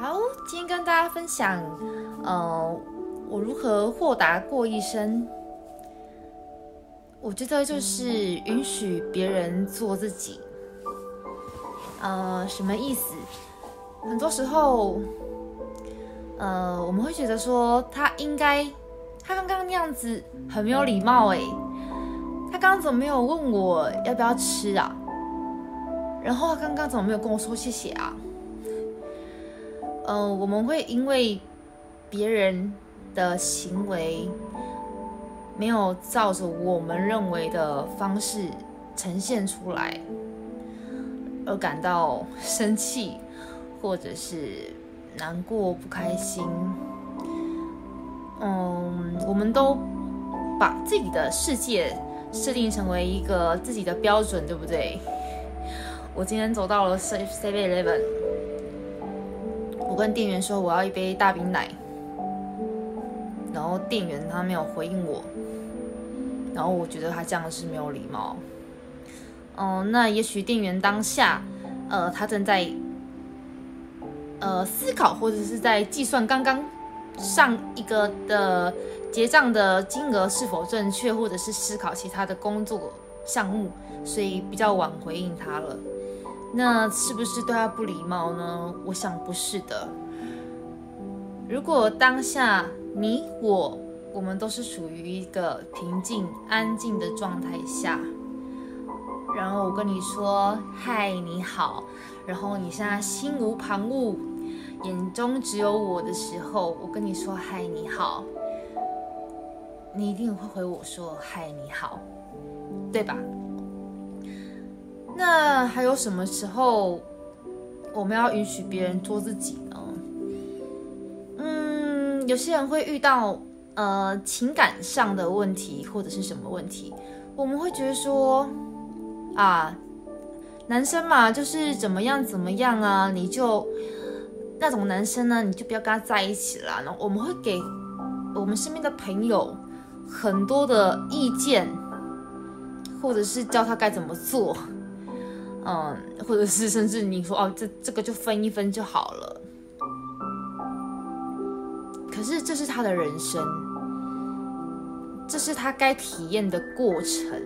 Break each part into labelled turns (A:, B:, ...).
A: 好，今天跟大家分享，呃，我如何豁达过一生。我觉得就是允许别人做自己。呃，什么意思？很多时候，呃，我们会觉得说他应该，他刚刚那样子很没有礼貌哎，他刚刚怎么没有问我要不要吃啊？然后他刚刚怎么没有跟我说谢谢啊？嗯，我们会因为别人的行为没有照着我们认为的方式呈现出来。而感到生气，或者是难过、不开心。嗯，我们都把自己的世界设定成为一个自己的标准，对不对？我今天走到了 Seven Eleven 跟店员说我要一杯大冰奶，然后店员他没有回应我，然后我觉得他这样是没有礼貌。哦，那也许店员当下，呃，他正在，呃，思考或者是在计算刚刚上一个的结账的金额是否正确，或者是思考其他的工作项目，所以比较晚回应他了。那是不是对他不礼貌呢？我想不是的。如果当下你我我们都是属于一个平静安静的状态下。然后我跟你说嗨，你好。然后你现在心无旁骛，眼中只有我的时候，我跟你说嗨，你好。你一定会回我说嗨，你好，对吧？那还有什么时候我们要允许别人做自己呢？嗯，有些人会遇到呃情感上的问题或者是什么问题，我们会觉得说。啊，男生嘛，就是怎么样怎么样啊，你就那种男生呢，你就不要跟他在一起了。然后我们会给我们身边的朋友很多的意见，或者是教他该怎么做，嗯，或者是甚至你说哦，这这个就分一分就好了。可是这是他的人生，这是他该体验的过程。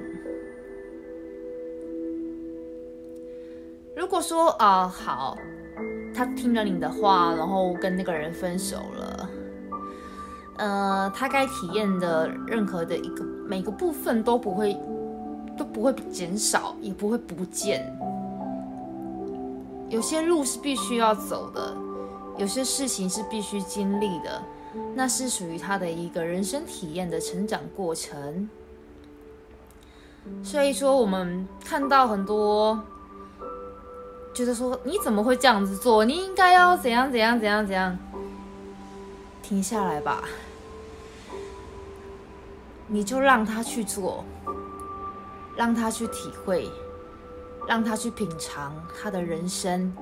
A: 如果说啊好，他听了你的话，然后跟那个人分手了，呃，他该体验的任何的一个每个部分都不会都不会减少，也不会不见。有些路是必须要走的，有些事情是必须经历的，那是属于他的一个人生体验的成长过程。所以说，我们看到很多。觉得说你怎么会这样子做？你应该要怎样怎样怎样怎样？停下来吧，你就让他去做，让他去体会，让他去品尝他的人生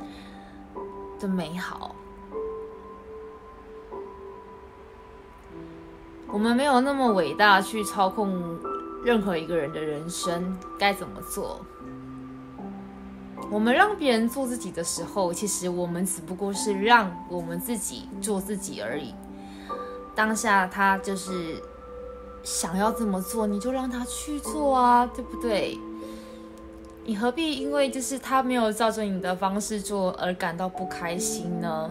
A: 的美好。我们没有那么伟大去操控任何一个人的人生，该怎么做？我们让别人做自己的时候，其实我们只不过是让我们自己做自己而已。当下他就是想要这么做，你就让他去做啊，对不对？你何必因为就是他没有照着你的方式做而感到不开心呢？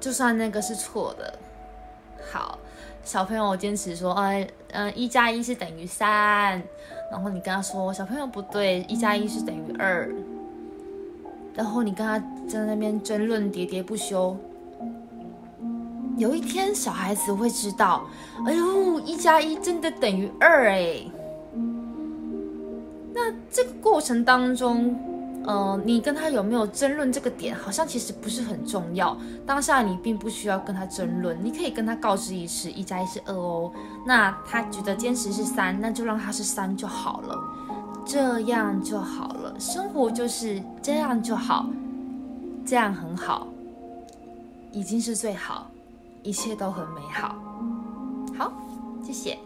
A: 就算那个是错的，好。小朋友坚持说，哎，嗯，一加一是等于三，然后你跟他说，小朋友不对，一加一是等于二，然后你跟他在那边争论喋喋不休。有一天，小孩子会知道，哎呦，一加一真的等于二哎。那这个过程当中。呃，你跟他有没有争论这个点，好像其实不是很重要。当下你并不需要跟他争论，你可以跟他告知一次，一加一是二哦。那他觉得坚持是三，那就让他是三就好了，这样就好了。生活就是这样就好，这样很好，已经是最好，一切都很美好。好，谢谢。